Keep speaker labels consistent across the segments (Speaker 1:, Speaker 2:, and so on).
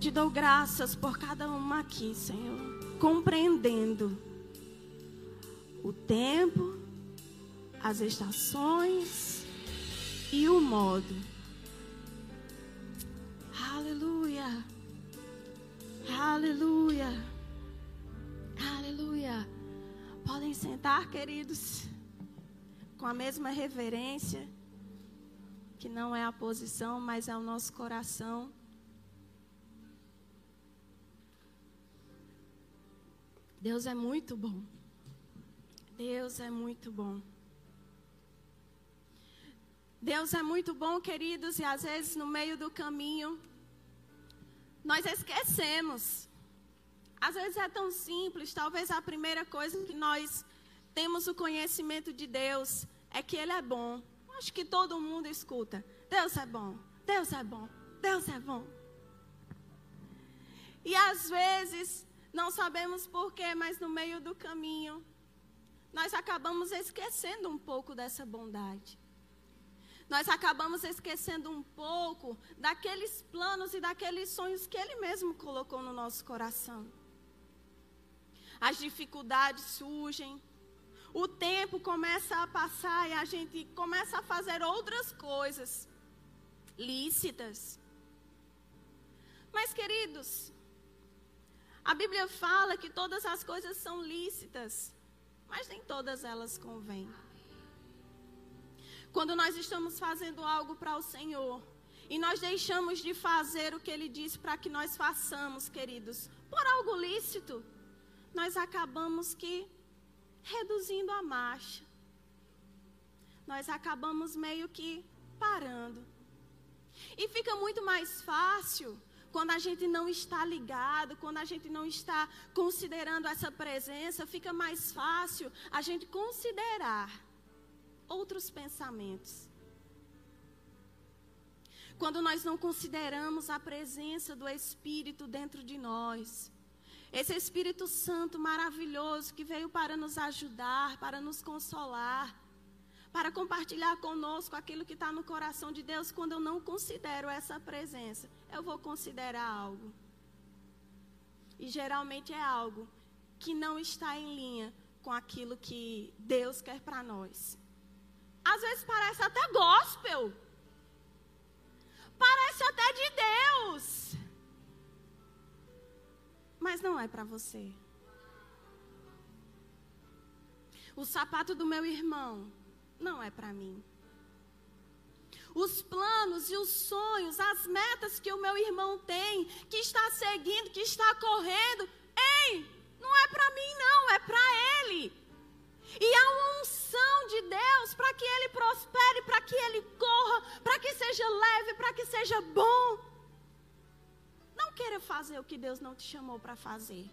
Speaker 1: Te dou graças por cada uma aqui, Senhor, compreendendo o tempo, as estações e o modo. Aleluia. Aleluia. Aleluia. Podem sentar, queridos, com a mesma reverência, que não é a posição, mas é o nosso coração. Deus é muito bom. Deus é muito bom. Deus é muito bom, queridos, e às vezes no meio do caminho nós esquecemos. Às vezes é tão simples, talvez a primeira coisa que nós temos o conhecimento de Deus é que Ele é bom. Acho que todo mundo escuta. Deus é bom, Deus é bom, Deus é bom. E às vezes não sabemos porquê, mas no meio do caminho, nós acabamos esquecendo um pouco dessa bondade. Nós acabamos esquecendo um pouco daqueles planos e daqueles sonhos que Ele mesmo colocou no nosso coração. As dificuldades surgem, o tempo começa a passar e a gente começa a fazer outras coisas lícitas. Mas, queridos, a Bíblia fala que todas as coisas são lícitas, mas nem todas elas convêm. Quando nós estamos fazendo algo para o Senhor e nós deixamos de fazer o que Ele disse para que nós façamos, queridos, por algo lícito, nós acabamos que reduzindo a marcha. Nós acabamos meio que parando. E fica muito mais fácil quando a gente não está ligado, quando a gente não está considerando essa presença, fica mais fácil a gente considerar outros pensamentos. Quando nós não consideramos a presença do Espírito dentro de nós, esse Espírito Santo maravilhoso que veio para nos ajudar, para nos consolar, para compartilhar conosco aquilo que está no coração de Deus, quando eu não considero essa presença, eu vou considerar algo. E geralmente é algo que não está em linha com aquilo que Deus quer para nós. Às vezes parece até gospel. Parece até de Deus. Mas não é para você. O sapato do meu irmão não é para mim. Os planos e os sonhos, as metas que o meu irmão tem, que está seguindo, que está correndo, ei, não é para mim, não, é para ele. E há uma unção de Deus para que ele prospere, para que ele corra, para que seja leve, para que seja bom. Não queira fazer o que Deus não te chamou para fazer.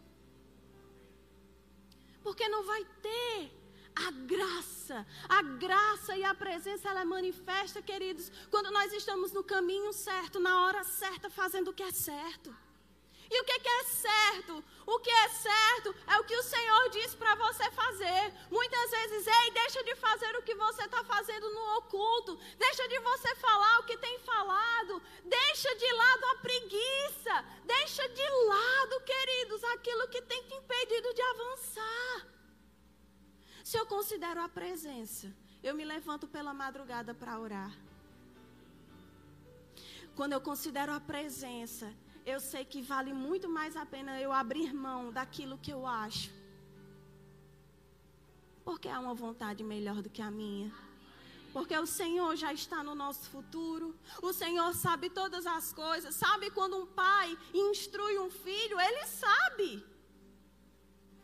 Speaker 1: Porque não vai ter a graça, a graça e a presença ela é manifesta, queridos, quando nós estamos no caminho certo, na hora certa, fazendo o que é certo. E o que, que é certo? O que é certo é o que o Senhor diz para você fazer. Muitas vezes, ei, deixa de fazer o que você está fazendo no oculto. Deixa de você falar o que tem falado. Deixa de lado a preguiça. Deixa de lado, queridos, aquilo que tem te impedido de avançar. Se eu considero a presença, eu me levanto pela madrugada para orar. Quando eu considero a presença, eu sei que vale muito mais a pena eu abrir mão daquilo que eu acho. Porque há uma vontade melhor do que a minha. Porque o Senhor já está no nosso futuro. O Senhor sabe todas as coisas. Sabe quando um pai instrui um filho, ele sabe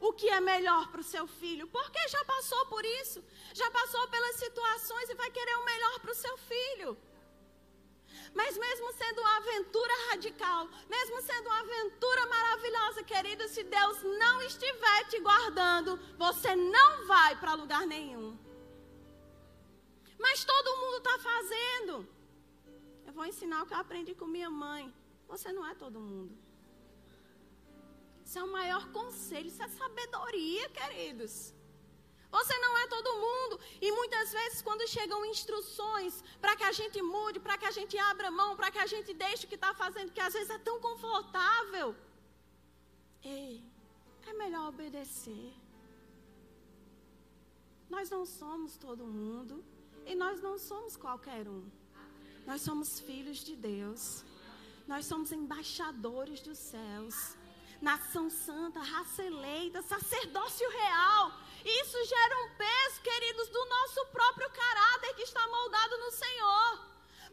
Speaker 1: o que é melhor para o seu filho, porque já passou por isso, já passou pelas situações e vai querer o melhor para o seu filho. Mas mesmo sendo uma aventura radical, mesmo sendo uma aventura maravilhosa, querido, se Deus não estiver te guardando, você não vai para lugar nenhum. Mas todo mundo está fazendo. Eu vou ensinar o que eu aprendi com minha mãe. Você não é todo mundo. Isso é o maior conselho, isso é sabedoria, queridos. Você não é todo mundo. E muitas vezes, quando chegam instruções para que a gente mude, para que a gente abra mão, para que a gente deixe o que está fazendo, que às vezes é tão confortável. Ei, é melhor obedecer. Nós não somos todo mundo e nós não somos qualquer um. Nós somos filhos de Deus. Nós somos embaixadores dos céus. Nação santa, raça eleita, sacerdócio real. Isso gera um peso, queridos, do nosso próprio caráter que está moldado no Senhor.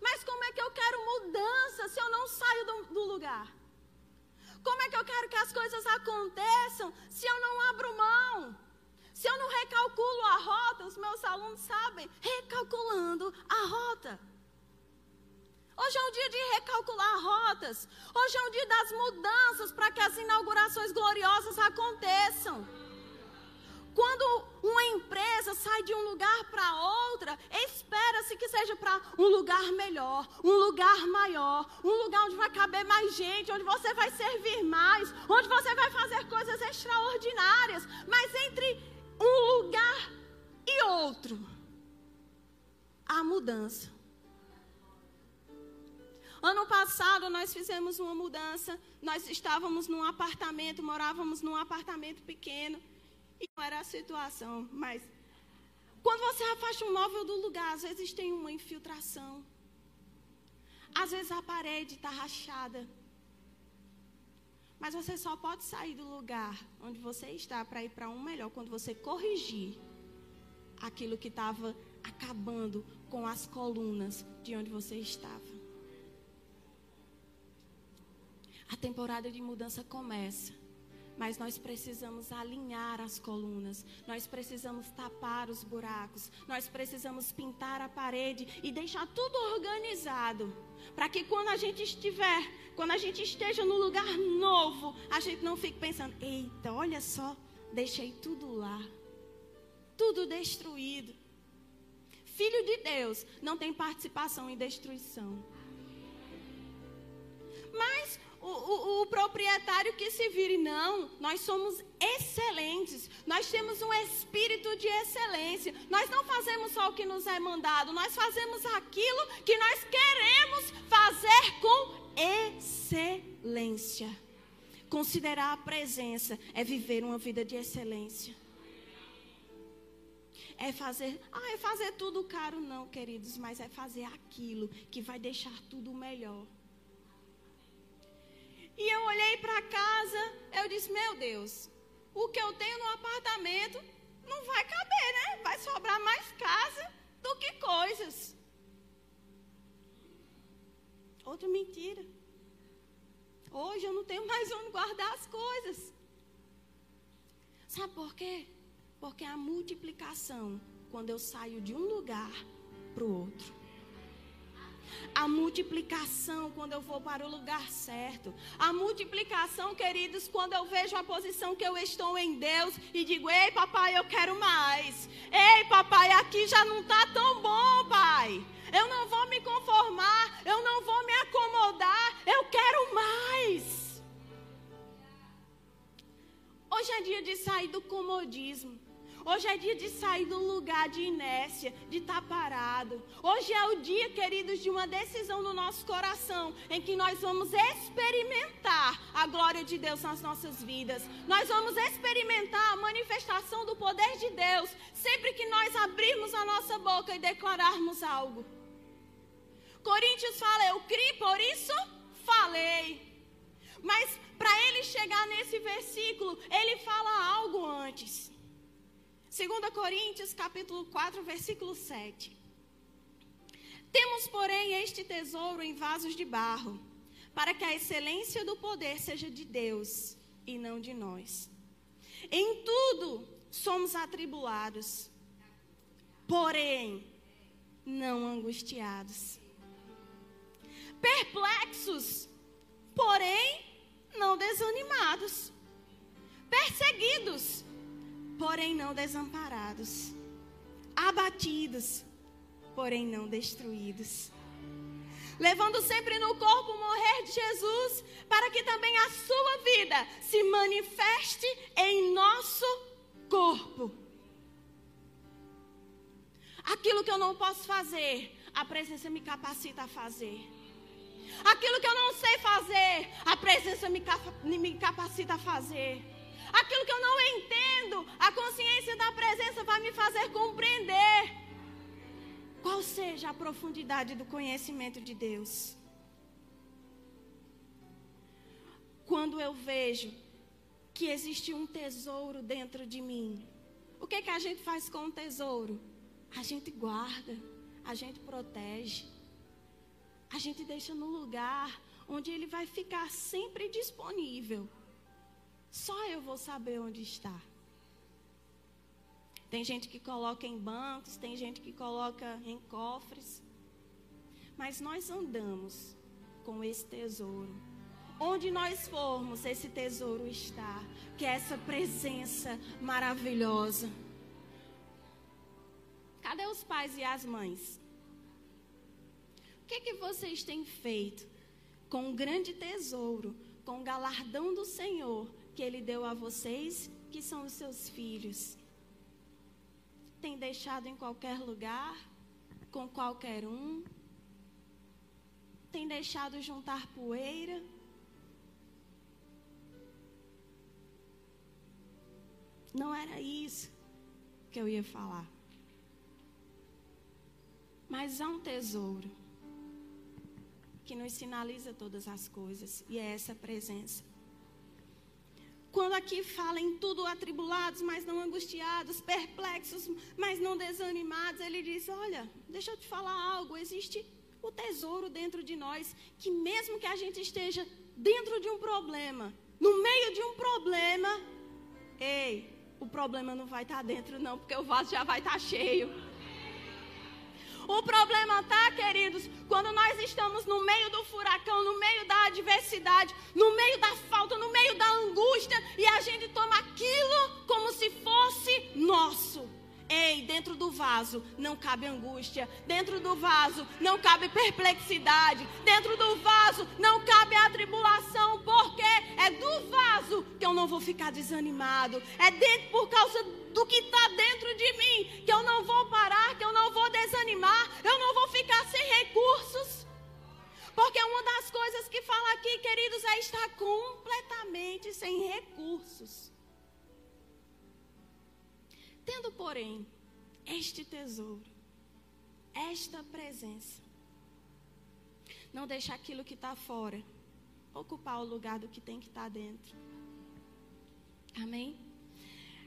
Speaker 1: Mas como é que eu quero mudança se eu não saio do, do lugar? Como é que eu quero que as coisas aconteçam se eu não abro mão? Se eu não recalculo a rota, os meus alunos sabem, recalculando a rota. Hoje é um dia de recalcular rotas. Hoje é um dia das mudanças para que as inaugurações gloriosas aconteçam. Quando uma empresa sai de um lugar para outra, espera-se que seja para um lugar melhor, um lugar maior, um lugar onde vai caber mais gente, onde você vai servir mais, onde você vai fazer coisas extraordinárias. Mas entre um lugar e outro, há mudança. Ano passado nós fizemos uma mudança. Nós estávamos num apartamento, morávamos num apartamento pequeno. E não era a situação, mas quando você afasta um móvel do lugar, às vezes tem uma infiltração. Às vezes a parede está rachada. Mas você só pode sair do lugar onde você está para ir para um melhor quando você corrigir aquilo que estava acabando com as colunas de onde você estava. A temporada de mudança começa. Mas nós precisamos alinhar as colunas, nós precisamos tapar os buracos, nós precisamos pintar a parede e deixar tudo organizado. Para que quando a gente estiver, quando a gente esteja no lugar novo, a gente não fique pensando: eita, olha só, deixei tudo lá, tudo destruído. Filho de Deus não tem participação em destruição. Mas o, o, o, proprietário que se vire. Não, nós somos excelentes. Nós temos um espírito de excelência. Nós não fazemos só o que nos é mandado, nós fazemos aquilo que nós queremos fazer com excelência. Considerar a presença é viver uma vida de excelência. É fazer, ah, é fazer tudo caro, não, queridos, mas é fazer aquilo que vai deixar tudo melhor. E eu olhei para casa, eu disse: Meu Deus, o que eu tenho no apartamento não vai caber, né? Vai sobrar mais casa do que coisas. Outra mentira. Hoje eu não tenho mais onde guardar as coisas. Sabe por quê? Porque a multiplicação, quando eu saio de um lugar para o outro, a multiplicação quando eu vou para o lugar certo. A multiplicação, queridos, quando eu vejo a posição que eu estou em Deus e digo: Ei, papai, eu quero mais. Ei, papai, aqui já não está tão bom, pai. Eu não vou me conformar, eu não vou me acomodar, eu quero mais. Hoje é dia de sair do comodismo. Hoje é dia de sair do lugar de inércia, de estar parado. Hoje é o dia, queridos, de uma decisão no nosso coração, em que nós vamos experimentar a glória de Deus nas nossas vidas. Nós vamos experimentar a manifestação do poder de Deus sempre que nós abrirmos a nossa boca e declararmos algo. Coríntios fala, eu criei, por isso falei. Mas para ele chegar nesse versículo, ele fala algo antes. 2 Coríntios capítulo 4, versículo 7. Temos, porém, este tesouro em vasos de barro, para que a excelência do poder seja de Deus e não de nós. Em tudo somos atribulados, porém não angustiados. Perplexos, porém não desanimados. Perseguidos, porém não desamparados, abatidos, porém não destruídos. Levando sempre no corpo o morrer de Jesus, para que também a sua vida se manifeste em nosso corpo. Aquilo que eu não posso fazer, a presença me capacita a fazer. Aquilo que eu não sei fazer, a presença me, capacita a fazer. Aquilo que eu não entendo, a consciência da presença vai me fazer compreender qual seja a profundidade do conhecimento de Deus. Quando eu vejo que existe um tesouro dentro de mim, o que, que a gente faz com o tesouro? A gente guarda, a gente protege, a gente deixa no lugar onde ele vai ficar sempre disponível. Só eu vou saber onde está. Tem gente que coloca em bancos, tem gente que coloca em cofres. Mas nós andamos com esse tesouro. Onde nós formos, esse tesouro está. Que é essa presença maravilhosa. Cadê os pais e as mães? O que, que vocês têm feito com o grande tesouro, com o galardão do Senhor que Ele deu a vocês, que são os seus filhos? Tem deixado em qualquer lugar, com qualquer um? Tem deixado juntar poeira? Não era isso que eu ia falar. Mas há um tesouro que nos sinaliza todas as coisas, e é essa presença. Quando aqui fala em tudo atribulados, mas não angustiados, perplexos, mas não desanimados, ele diz: Olha, deixa eu te falar algo. Existe o tesouro dentro de nós, que mesmo que a gente esteja dentro de um problema, no meio de um problema, ei, o problema não vai estar dentro, não, porque o vaso já vai estar cheio. O problema está, queridos, quando nós estamos no meio do furacão, no meio da adversidade, no meio da falta, no meio da angústia, e a gente toma aquilo como se fosse nosso. Ei, dentro do vaso não cabe angústia, dentro do vaso não cabe perplexidade, dentro do vaso não cabe atribulação, porque é do vaso que eu não vou ficar desanimado, é dentro por causa do que está dentro de mim que eu não vou parar, que eu não vou desanimar, eu não vou ficar sem recursos. Porque uma das coisas que fala aqui, queridos, é estar completamente sem recursos. Tendo, porém, este tesouro, esta presença, não deixar aquilo que está fora ocupar o lugar do que tem que estar tá dentro. Amém?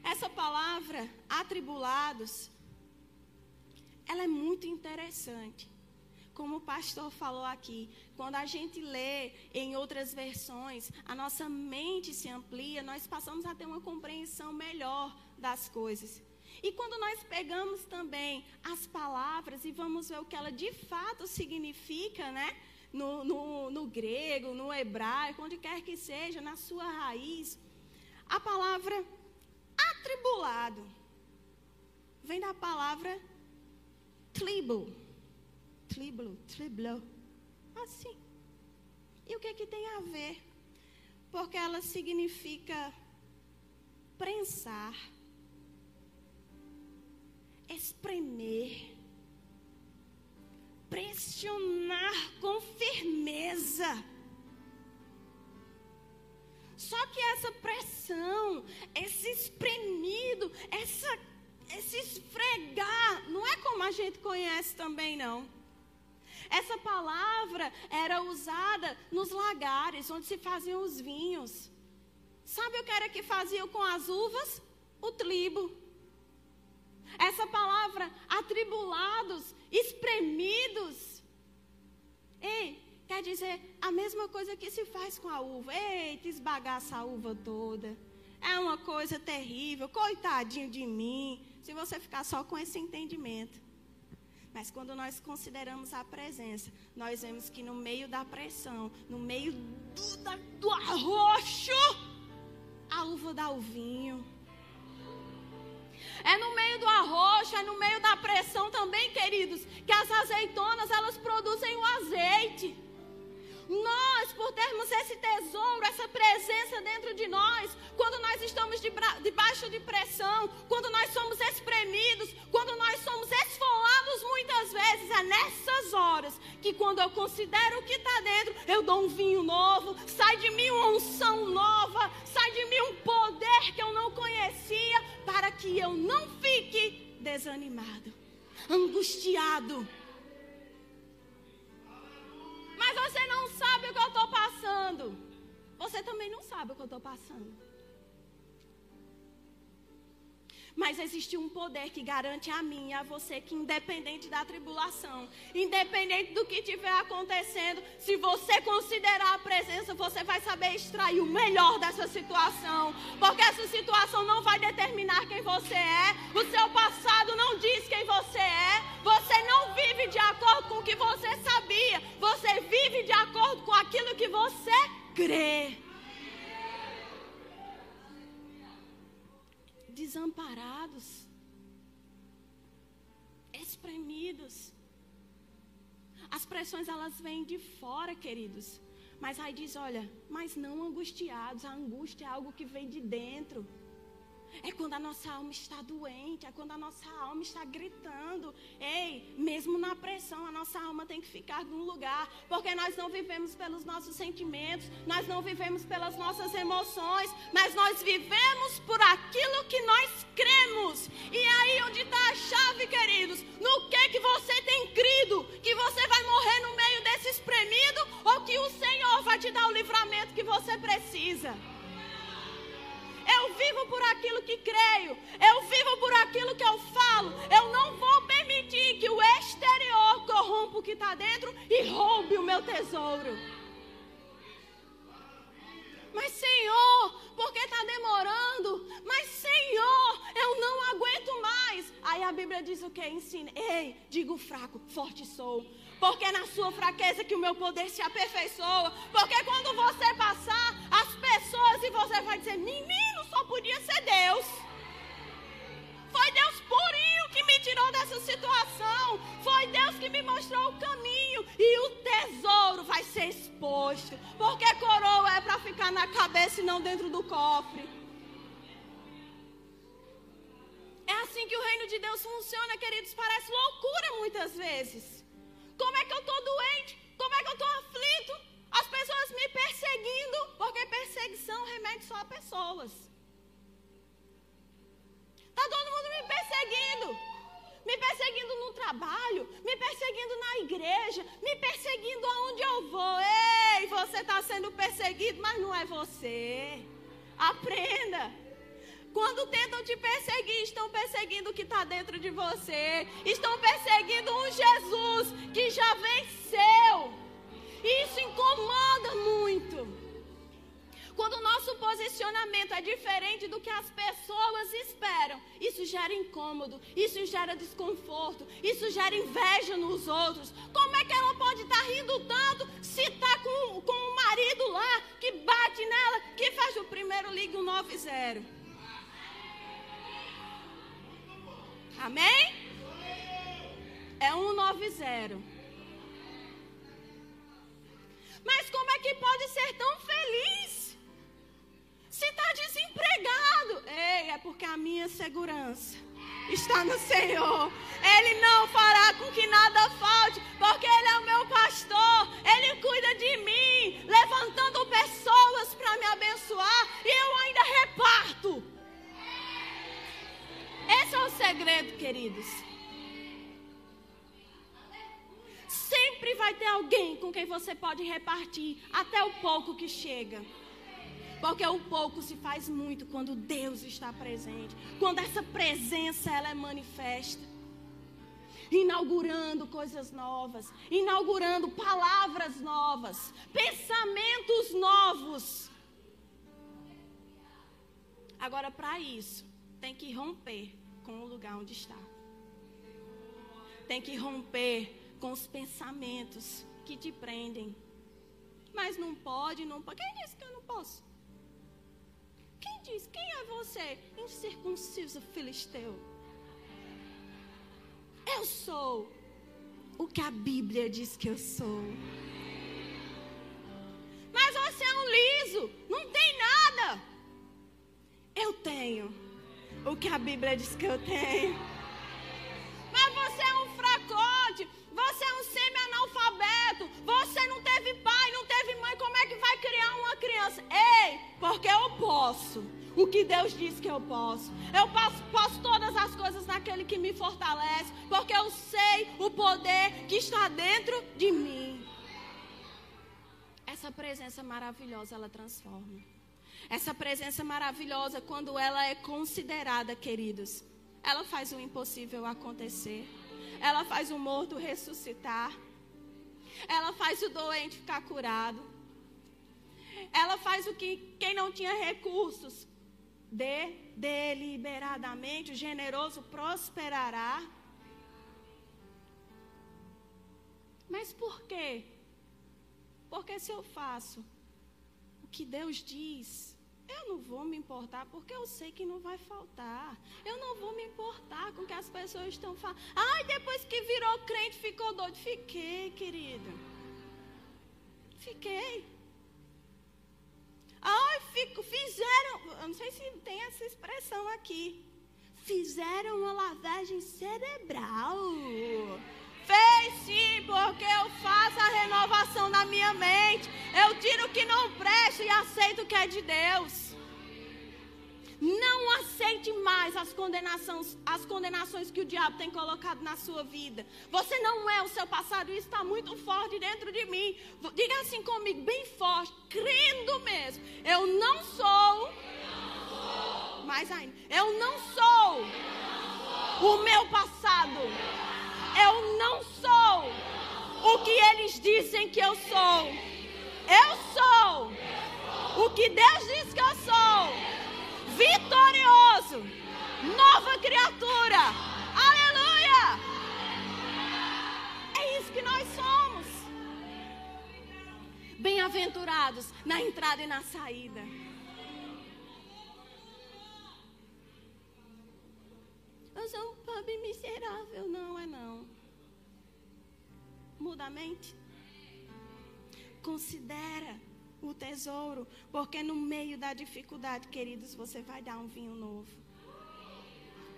Speaker 1: Essa palavra, atribulados, ela é muito interessante. Como o pastor falou aqui, quando a gente lê em outras versões, a nossa mente se amplia, nós passamos a ter uma compreensão melhor das coisas. E quando nós pegamos também as palavras e vamos ver o que ela de fato significa, né? No, no, no grego, no hebraico, onde quer que seja, na sua raiz, a palavra atribulado vem da palavra tribo. Triblo, triblo. Assim. E o que, é que tem a ver? Porque ela significa prensar, espremer, pressionar com firmeza. Só que essa pressão, esse espremido, essa, esse esfregar, não é como a gente conhece também, não. Essa palavra era usada nos lagares, onde se faziam os vinhos. Sabe o que era que faziam com as uvas? O tribo. Essa palavra, atribulados, espremidos. Ei, quer dizer a mesma coisa que se faz com a uva. Eita, esbagaça a uva toda. É uma coisa terrível, coitadinho de mim. Se você ficar só com esse entendimento. Mas quando nós consideramos a presença, nós vemos que no meio da pressão, no meio do, do arroxo, a uva dá o vinho. É no meio do arroxo, é no meio da pressão também, queridos, que as azeitonas elas produzem o azeite. Nós, por termos esse tesouro, essa presença dentro de nós, quando nós estamos debaixo de pressão, quando nós somos espremidos, quando nós somos esfolados muitas vezes, é nessas horas que, quando eu considero o que está dentro, eu dou um vinho novo, sai de mim uma unção nova, sai de mim um poder que Então não fique desanimado, angustiado. Mas você não sabe o que eu estou passando. Você também não sabe o que eu estou passando. Mas existe um poder que garante a mim e a você que, independente da tribulação, independente do que estiver acontecendo, se você considerar a presença, você vai saber extrair o melhor dessa situação. Porque essa situação não vai determinar quem você é, o seu passado não diz quem você é, você não vive de acordo com o que você sabia, você vive de acordo com aquilo que você crê. Desamparados, espremidos. As pressões elas vêm de fora, queridos. Mas aí diz, olha, mas não angustiados. A angústia é algo que vem de dentro. É quando a nossa alma está doente, é quando a nossa alma está gritando. Ei, mesmo na pressão, a nossa alma tem que ficar num lugar, porque nós não vivemos pelos nossos sentimentos, nós não vivemos pelas nossas emoções, mas nós vivemos por aquilo que nós cremos. E aí onde está a chave, queridos. No que que você tem crido? Que você vai morrer no meio desse espremido ou que o Senhor vai te dar o livramento que você precisa? Vivo por aquilo que creio. Eu vivo por aquilo que eu falo. Eu não vou permitir que o exterior corrompa o que está dentro e roube o meu tesouro. Mas, Senhor, porque está demorando? Mas, Senhor, eu não aguento mais. Aí a Bíblia diz o que? Ensina. Ei, digo fraco, forte sou. Porque é na sua fraqueza que o meu poder se aperfeiçoa. Porque quando você passar, as pessoas e você vai dizer: menino, só podia ser Deus. Foi Deus purinho que me tirou dessa situação. Foi Deus que me mostrou o caminho. E o tesouro vai ser exposto. Porque coroa é para ficar na cabeça e não dentro do cofre. É assim que o reino de Deus funciona, queridos. Parece loucura muitas vezes. Como é que eu estou doente? Como é que eu estou aflito? As pessoas me perseguindo, porque perseguição remete só a pessoas. Está todo mundo me perseguindo. Me perseguindo no trabalho, me perseguindo na igreja, me perseguindo aonde eu vou. Ei, você está sendo perseguido, mas não é você. Aprenda. Quando tentam te perseguir, estão perseguindo o que está dentro de você. Estão perseguindo um Jesus que já venceu. Isso incomoda muito. Quando o nosso posicionamento é diferente do que as pessoas esperam, isso gera incômodo, isso gera desconforto, isso gera inveja nos outros. Como é que ela pode estar tá rindo tanto se está com, com um marido lá que bate nela, que faz o primeiro ligue 190? Amém? É 190. Mas como é que pode ser tão feliz? Se está desempregado. Ei, é porque a minha segurança está no Senhor. Ele não fará com que nada falte, porque Ele é o meu pastor. Ele cuida de mim, levantando pessoas para queridos. Sempre vai ter alguém com quem você pode repartir até o pouco que chega. Porque o pouco se faz muito quando Deus está presente. Quando essa presença ela é manifesta. Inaugurando coisas novas, inaugurando palavras novas, pensamentos novos. Agora, para isso, tem que romper com o lugar onde está. Tem que romper com os pensamentos que te prendem. Mas não pode, não pode. Quem disse que eu não posso? Quem disse? Quem é você? Incircunciso filisteu. Eu sou o que a Bíblia diz que eu sou. Mas você é um liso, não tem nada. Eu tenho o que a Bíblia diz que eu tenho. Mas você é um fracote, você é um semi-analfabeto, você não teve pai, não teve mãe, como é que vai criar uma criança? Ei, porque eu posso. o que Deus diz que eu posso. Eu posso, posso todas as coisas naquele que me fortalece, porque eu sei o poder que está dentro de mim. Essa presença maravilhosa, ela transforma. Essa presença maravilhosa, quando ela é considerada, queridos, ela faz o impossível acontecer. Ela faz o morto ressuscitar. Ela faz o doente ficar curado. Ela faz o que quem não tinha recursos dê deliberadamente, o generoso prosperará. Mas por quê? Porque se eu faço o que Deus diz, eu não vou me importar, porque eu sei que não vai faltar. Eu não vou me importar com o que as pessoas estão falando. Ai, depois que virou crente, ficou doido. Fiquei, querida. Fiquei. Ai, fico, fizeram, eu não sei se tem essa expressão aqui. Fizeram uma lavagem cerebral. Fez sim, porque eu faço a renovação na minha mente. Eu tiro o que não presta e aceito o que é de Deus. Não aceite mais as condenações, as condenações que o diabo tem colocado na sua vida. Você não é o seu passado, isso está muito forte dentro de mim. Diga assim comigo, bem forte, crendo mesmo. Eu não sou. Mais ainda, eu não sou o meu passado. Eu não sou o que eles dizem que eu sou. Eu sou o que Deus diz que eu sou vitorioso, nova criatura. Aleluia! É isso que nós somos. Bem-aventurados na entrada e na saída. Eu sou um pobre miserável. Não é não. Muda a mente. Considera o tesouro, porque no meio da dificuldade, queridos, você vai dar um vinho novo.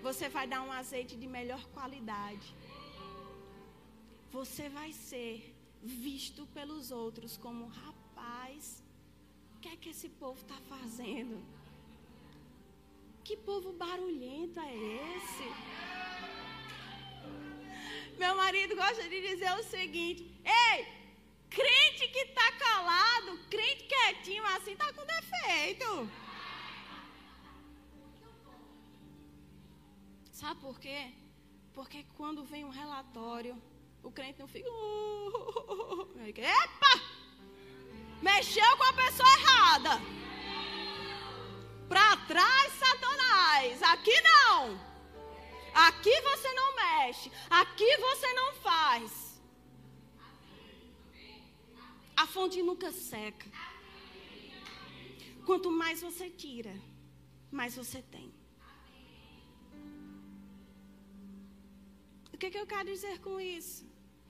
Speaker 1: Você vai dar um azeite de melhor qualidade. Você vai ser visto pelos outros como rapaz. O que é que esse povo está fazendo? Que povo barulhento é esse? Meu marido gosta de dizer o seguinte: Ei, Crente que está calado, crente quietinho assim, está com defeito. Sabe por quê? Porque quando vem um relatório, o crente não fica. Uh, Epa! Mexeu com a pessoa errada. Para trás, Satanás. Aqui não. Aqui você não mexe. Aqui você não faz. A fonte nunca seca. Quanto mais você tira, mais você tem. O que, que eu quero dizer com isso?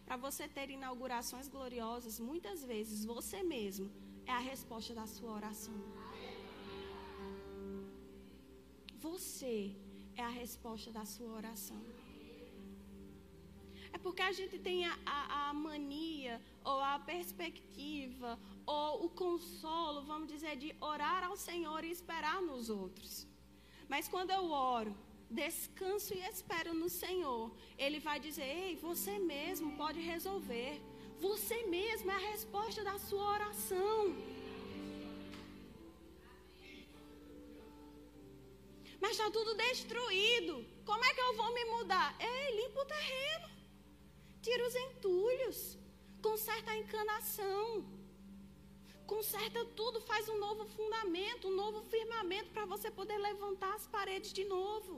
Speaker 1: Para você ter inaugurações gloriosas, muitas vezes você mesmo é a resposta da sua oração. Você é a resposta da sua oração. É porque a gente tem a, a, a mania ou a perspectiva, ou o consolo, vamos dizer, de orar ao Senhor e esperar nos outros. Mas quando eu oro, descanso e espero no Senhor, Ele vai dizer: Ei, você mesmo pode resolver. Você mesmo é a resposta da sua oração. Mas está tudo destruído. Como é que eu vou me mudar? Ei, limpa o terreno. Tira os entulhos conserta a encanação, conserta tudo, faz um novo fundamento, um novo firmamento para você poder levantar as paredes de novo.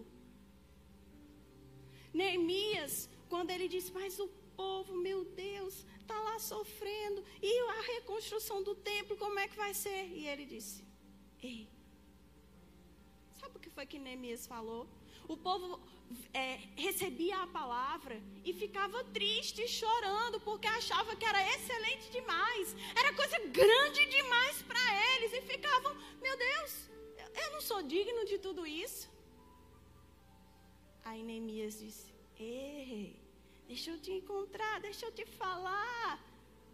Speaker 1: Neemias, quando ele disse, mas o povo, meu Deus, está lá sofrendo, e a reconstrução do templo, como é que vai ser? E ele disse, ei, foi que Neemias falou? O povo é, recebia a palavra e ficava triste, chorando, porque achava que era excelente demais, era coisa grande demais para eles, e ficavam, meu Deus, eu não sou digno de tudo isso. Aí Neemias disse: Ei, deixa eu te encontrar, deixa eu te falar,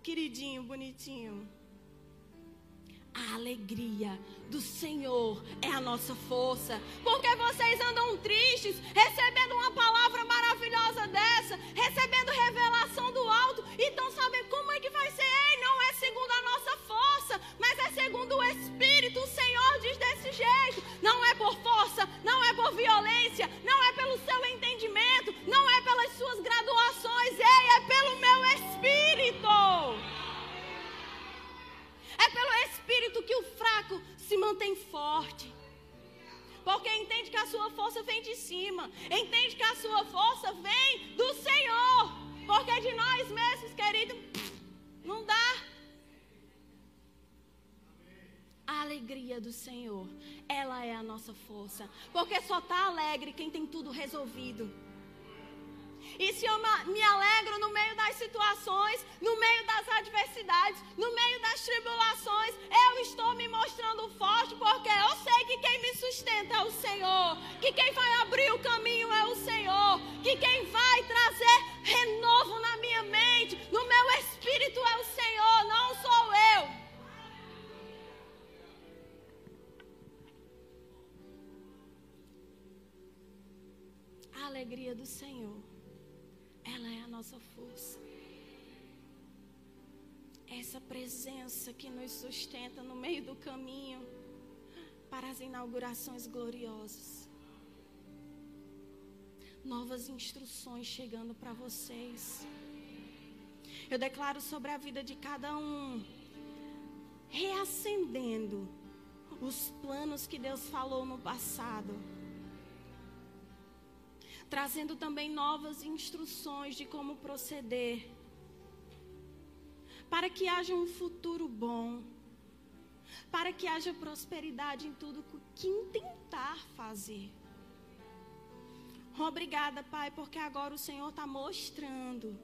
Speaker 1: queridinho, bonitinho. A alegria do Senhor é a nossa força. Porque vocês andam tristes, recebendo uma palavra maravilhosa dessa, recebendo revelação do alto, e estão sabendo como é que vai ser. Ei, não é segundo a nossa força, mas é segundo o Espírito. O Senhor diz desse jeito. Não é por força, não é por violência, não é pelo seu entendimento, não é pelas suas graduações. Ei, é pelo meu Espírito. É pelo Espírito que o fraco se mantém forte. Porque entende que a sua força vem de cima. Entende que a sua força vem do Senhor. Porque de nós mesmos, querido, não dá. A alegria do Senhor, ela é a nossa força. Porque só está alegre quem tem tudo resolvido. E se eu me alegro no meio das situações, no meio das adversidades, no meio das tribulações, eu estou me mostrando forte porque eu sei que quem me sustenta é o Senhor, que quem vai abrir o caminho é o Senhor, que quem vai trazer renovo na minha mente, no meu espírito é o Senhor, não sou eu. A alegria do Senhor ela é a nossa força. Essa presença que nos sustenta no meio do caminho para as inaugurações gloriosas. Novas instruções chegando para vocês. Eu declaro sobre a vida de cada um, reacendendo os planos que Deus falou no passado trazendo também novas instruções de como proceder, para que haja um futuro bom, para que haja prosperidade em tudo que intentar fazer. Obrigada, Pai, porque agora o Senhor está mostrando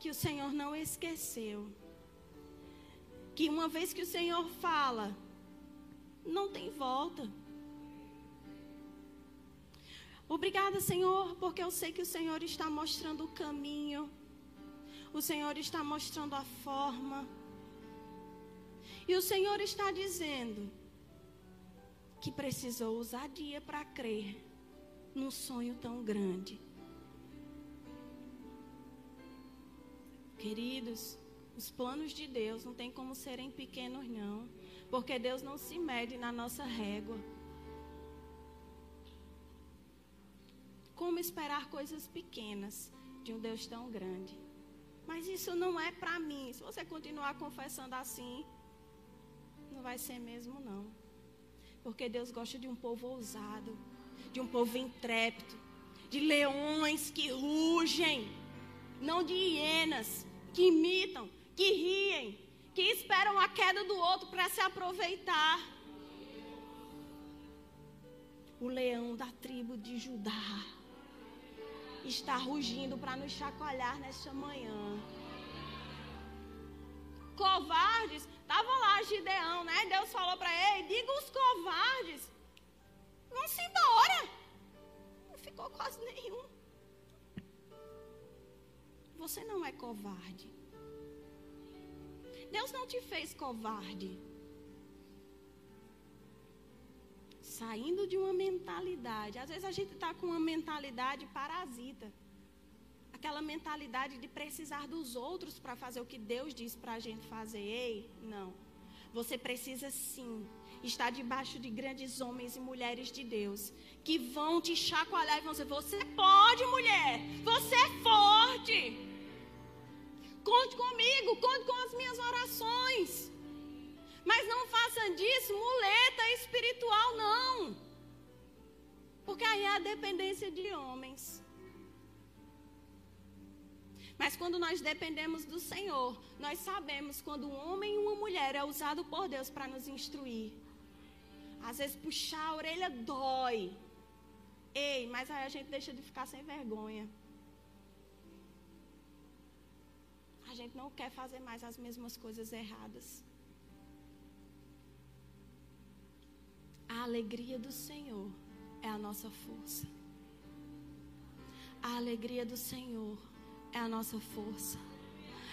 Speaker 1: que o Senhor não esqueceu. Que uma vez que o Senhor fala, não tem volta. Obrigada, Senhor, porque eu sei que o Senhor está mostrando o caminho, o Senhor está mostrando a forma, e o Senhor está dizendo que precisou usar dia para crer num sonho tão grande. Queridos, os planos de Deus não tem como serem pequenos, não, porque Deus não se mede na nossa régua. Como esperar coisas pequenas de um Deus tão grande? Mas isso não é para mim. Se você continuar confessando assim, não vai ser mesmo não. Porque Deus gosta de um povo ousado, de um povo intrépido, de leões que rugem, não de hienas que imitam, que riem, que esperam a queda do outro para se aproveitar. O leão da tribo de Judá está rugindo para nos chacoalhar nesta manhã. Covardes, estava lá Gideão, né? Deus falou para ele: diga os covardes, vão-se embora. Não ficou quase nenhum. Você não é covarde. Deus não te fez covarde. Saindo de uma mentalidade. Às vezes a gente está com uma mentalidade parasita. Aquela mentalidade de precisar dos outros para fazer o que Deus diz para a gente fazer. Ei, não. Você precisa sim estar debaixo de grandes homens e mulheres de Deus que vão te chacoalhar e vão dizer: Você pode, mulher. Você é forte. Conte comigo, conte com as minhas orações. Mas não façam disso muleta espiritual, não. Porque aí é a dependência de homens. Mas quando nós dependemos do Senhor, nós sabemos quando um homem e uma mulher é usado por Deus para nos instruir. Às vezes puxar a orelha dói. Ei, mas aí a gente deixa de ficar sem vergonha. A gente não quer fazer mais as mesmas coisas erradas. A alegria do Senhor é a nossa força. A alegria do Senhor é a nossa força.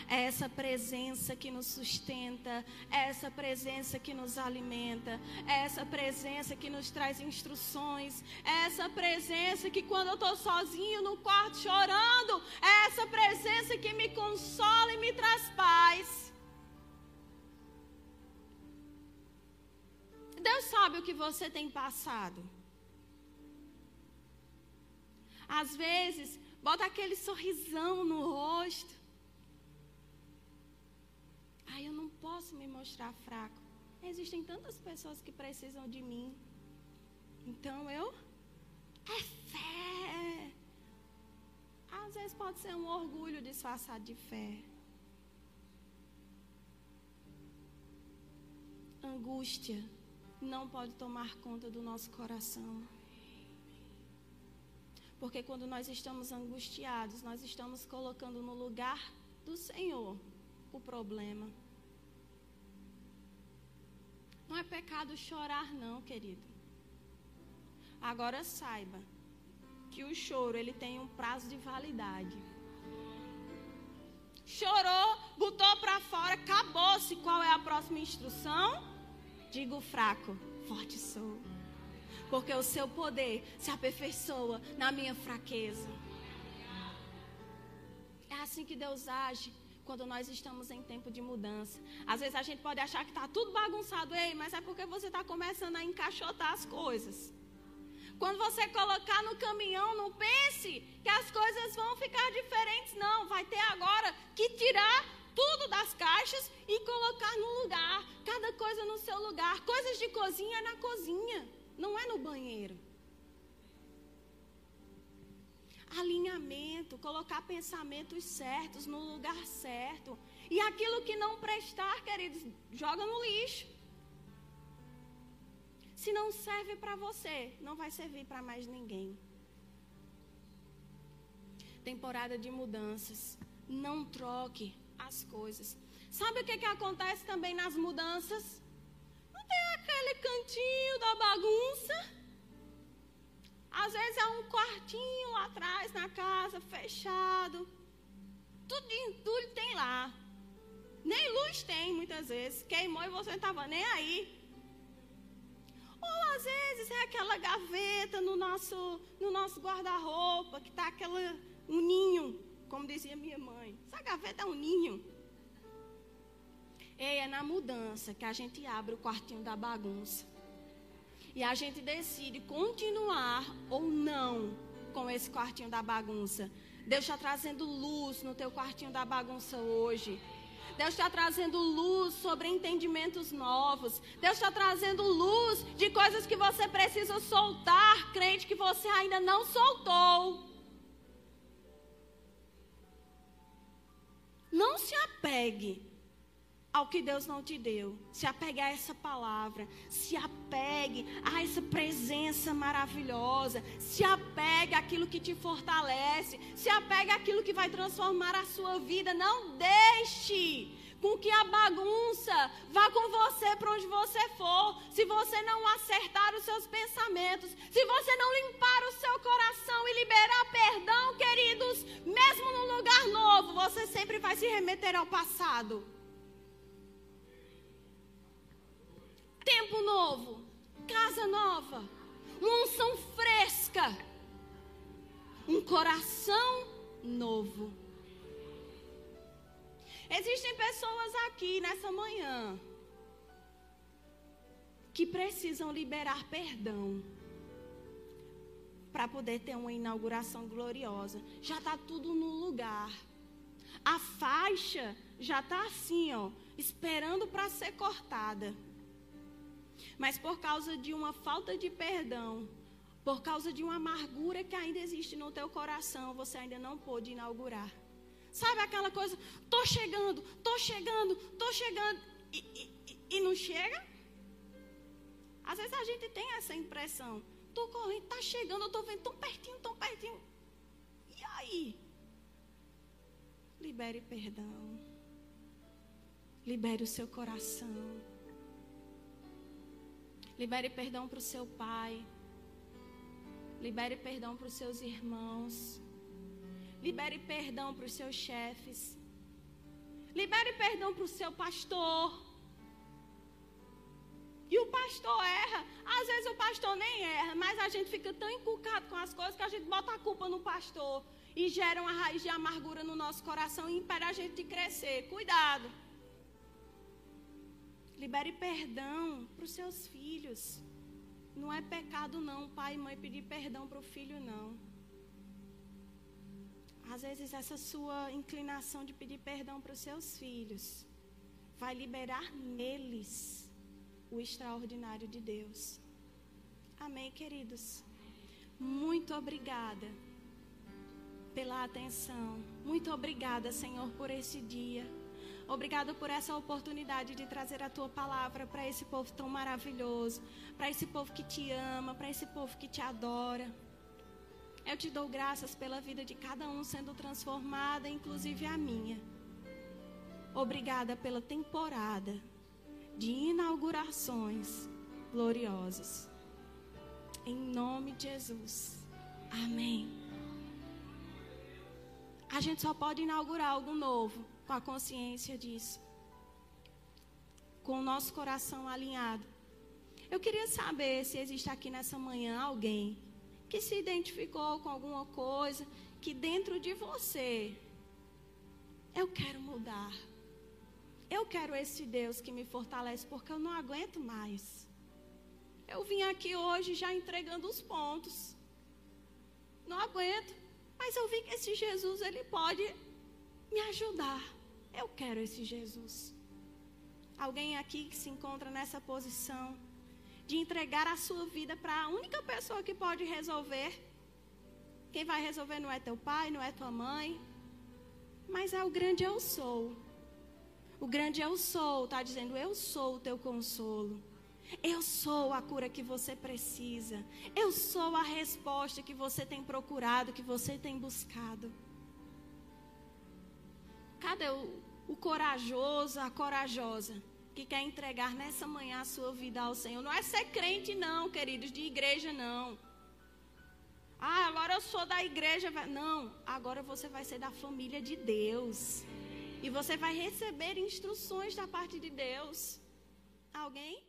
Speaker 1: é essa presença que nos sustenta, é essa presença que nos alimenta, é essa presença que nos traz instruções, é essa presença que quando eu estou sozinho no quarto chorando, é essa presença que me consola e me traz paz. Deus sabe o que você tem passado. Às vezes, bota aquele sorrisão no rosto. Ai, eu não posso me mostrar fraco. Existem tantas pessoas que precisam de mim. Então eu. É fé. Às vezes pode ser um orgulho disfarçado de fé. Angústia não pode tomar conta do nosso coração. Porque quando nós estamos angustiados, nós estamos colocando no lugar do Senhor o problema. Não é pecado chorar, não, querido. Agora saiba que o choro ele tem um prazo de validade. Chorou, botou para fora, acabou-se. Qual é a próxima instrução? Digo fraco, forte sou. Porque o seu poder se aperfeiçoa na minha fraqueza. É assim que Deus age quando nós estamos em tempo de mudança. Às vezes a gente pode achar que está tudo bagunçado, ei, mas é porque você está começando a encaixotar as coisas. Quando você colocar no caminhão, não pense que as coisas vão ficar diferentes, não. Vai ter agora que tirar tudo das caixas e colocar no lugar, coisa no seu lugar. Coisas de cozinha é na cozinha, não é no banheiro. Alinhamento, colocar pensamentos certos no lugar certo. E aquilo que não prestar, queridos, joga no lixo. Se não serve para você, não vai servir para mais ninguém. Temporada de mudanças. Não troque as coisas. Sabe o que, que acontece também nas mudanças? Não tem aquele cantinho da bagunça. Às vezes é um quartinho lá atrás na casa, fechado. Tudo, tudo tem lá. Nem luz tem muitas vezes. Queimou e você não estava nem aí. Ou às vezes é aquela gaveta no nosso, no nosso guarda-roupa, que está aquela um ninho como dizia minha mãe, essa gaveta é um ninho. Ei, é na mudança que a gente abre o quartinho da bagunça. E a gente decide continuar ou não com esse quartinho da bagunça. Deus está trazendo luz no teu quartinho da bagunça hoje. Deus está trazendo luz sobre entendimentos novos. Deus está trazendo luz de coisas que você precisa soltar, crente, que você ainda não soltou. Não se apegue ao que Deus não te deu. Se apegue a essa palavra. Se apegue a essa presença maravilhosa. Se apegue àquilo que te fortalece. Se apegue àquilo que vai transformar a sua vida. Não deixe com que a bagunça vá com você para onde você for. Se você não acertar os seus pensamentos, se você não limpar o seu coração e liberar perdão, queridos, mesmo num lugar novo, você sempre vai se remeter ao passado. Tempo novo, casa nova, uma unção fresca, um coração novo. Existem pessoas aqui nessa manhã que precisam liberar perdão para poder ter uma inauguração gloriosa. Já está tudo no lugar. A faixa já está assim, ó, esperando para ser cortada. Mas por causa de uma falta de perdão, por causa de uma amargura que ainda existe no teu coração, você ainda não pôde inaugurar. Sabe aquela coisa, tô chegando, tô chegando, tô chegando e, e, e não chega? Às vezes a gente tem essa impressão. Tô correndo, tá chegando, eu tô vendo tão pertinho, tão pertinho. E aí? Libere perdão. Libere o seu coração. Libere perdão para o seu pai. Libere perdão para os seus irmãos. Libere perdão para os seus chefes. Libere perdão para o seu pastor. E o pastor erra. Às vezes o pastor nem erra, mas a gente fica tão inculcado com as coisas que a gente bota a culpa no pastor. E gera uma raiz de amargura no nosso coração e impede a gente de crescer. Cuidado. Libere perdão para os seus filhos. Não é pecado não, pai e mãe pedir perdão para o filho não. Às vezes essa sua inclinação de pedir perdão para os seus filhos vai liberar neles o extraordinário de Deus. Amém, queridos. Muito obrigada pela atenção. Muito obrigada, Senhor, por esse dia. Obrigada por essa oportunidade de trazer a tua palavra para esse povo tão maravilhoso, para esse povo que te ama, para esse povo que te adora. Eu te dou graças pela vida de cada um sendo transformada, inclusive a minha. Obrigada pela temporada de inaugurações gloriosas. Em nome de Jesus. Amém. A gente só pode inaugurar algo novo com a consciência disso. Com o nosso coração alinhado. Eu queria saber se existe aqui nessa manhã alguém que se identificou com alguma coisa que dentro de você eu quero mudar. Eu quero esse Deus que me fortalece porque eu não aguento mais. Eu vim aqui hoje já entregando os pontos. Não aguento, mas eu vi que esse Jesus ele pode me ajudar. Eu quero esse Jesus. Alguém aqui que se encontra nessa posição de entregar a sua vida para a única pessoa que pode resolver. Quem vai resolver não é teu pai, não é tua mãe, mas é o grande eu sou. O grande eu sou está dizendo: Eu sou o teu consolo. Eu sou a cura que você precisa. Eu sou a resposta que você tem procurado, que você tem buscado. Cadê o, o corajoso, a corajosa, que quer entregar nessa manhã a sua vida ao Senhor? Não é ser crente, não, queridos, de igreja, não. Ah, agora eu sou da igreja. Não, agora você vai ser da família de Deus. E você vai receber instruções da parte de Deus. Alguém?